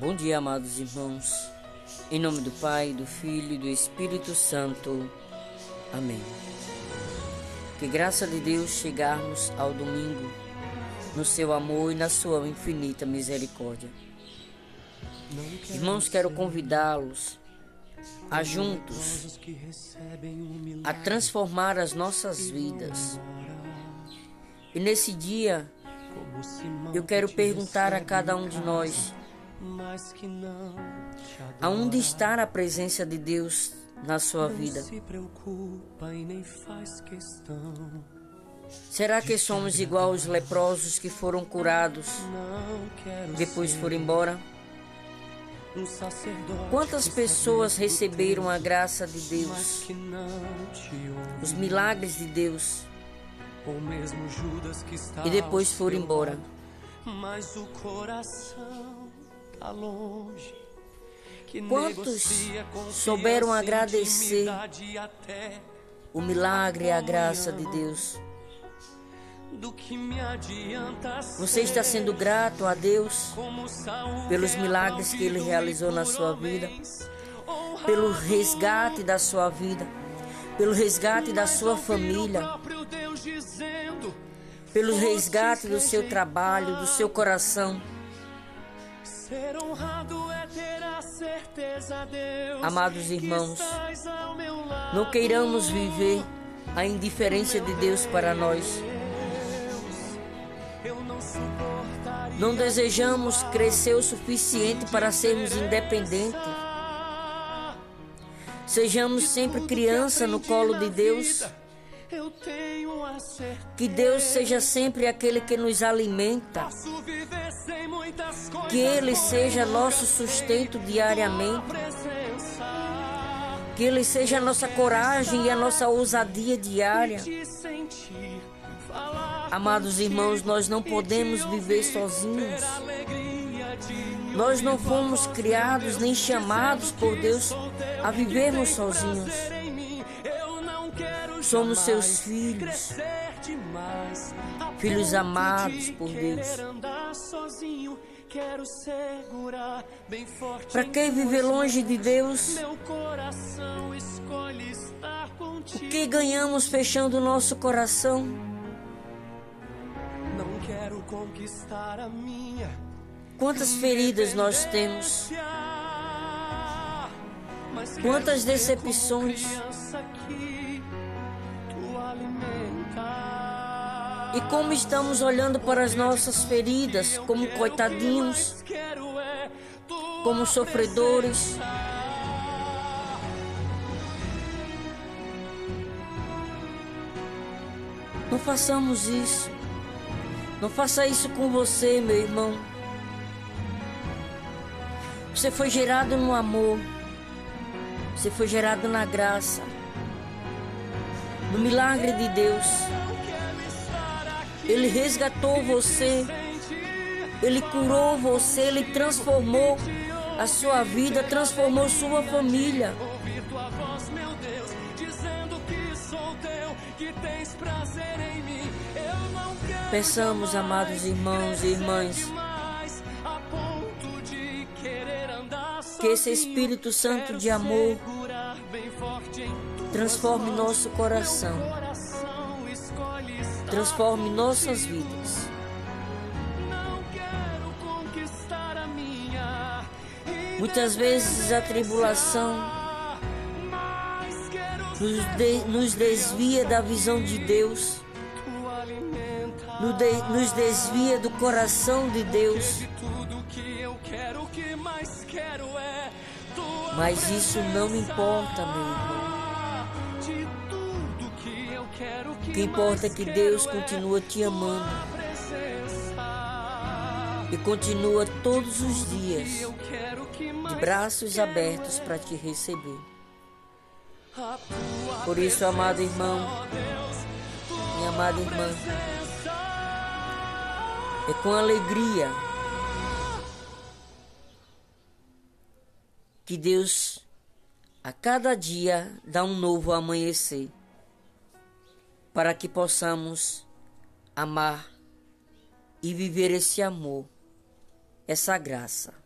Bom dia, amados irmãos. Em nome do Pai, do Filho e do Espírito Santo. Amém. Que graça de Deus chegarmos ao domingo no seu amor e na sua infinita misericórdia. Irmãos, quero convidá-los a juntos a transformar as nossas vidas. E nesse dia, eu quero perguntar a cada um de nós: Aonde está a presença de Deus na sua vida? Será que somos igual aos leprosos que foram curados depois foram embora? Quantas pessoas receberam a graça de Deus, os milagres de Deus, e depois foram embora? Longe. Quantos souberam agradecer o milagre e a graça de Deus? Você está sendo grato a Deus pelos milagres que Ele realizou na sua vida, pelo resgate da sua vida, pelo resgate da sua família, pelo resgate do seu trabalho, do seu coração. Amados irmãos, não queiramos viver a indiferença de Deus para nós. Não desejamos crescer o suficiente para sermos independentes. Sejamos sempre criança no colo de Deus. Que Deus seja sempre aquele que nos alimenta. Que Ele seja nosso sustento diariamente. Que Ele seja a nossa coragem e a nossa ousadia diária. Amados irmãos, nós não podemos viver sozinhos. Nós não fomos criados nem chamados por Deus a vivermos sozinhos. Somos seus filhos, filhos amados por Deus. Para que viver longe de Deus? O que ganhamos fechando o nosso coração? quero conquistar a minha. Quantas feridas nós temos? Quantas decepções? E como estamos olhando para as nossas feridas como coitadinhos, como sofredores. Não façamos isso. Não faça isso com você, meu irmão. Você foi gerado no amor. Você foi gerado na graça. No milagre de Deus. Ele resgatou você. Ele curou você. Ele transformou a sua vida, transformou sua família. Peçamos, amados irmãos e irmãs, que esse Espírito Santo de amor transforme nosso coração, transforme nossas vidas. Muitas vezes a tribulação nos, de, nos desvia da visão de Deus nos desvia do coração de Deus. Mas isso não importa, meu irmão. Que importa é que Deus continua te amando e continua todos os dias de braços abertos para te receber. Por isso, amado irmão, minha amada irmã, é com alegria que Deus a cada dia dá um novo amanhecer para que possamos amar e viver esse amor, essa graça.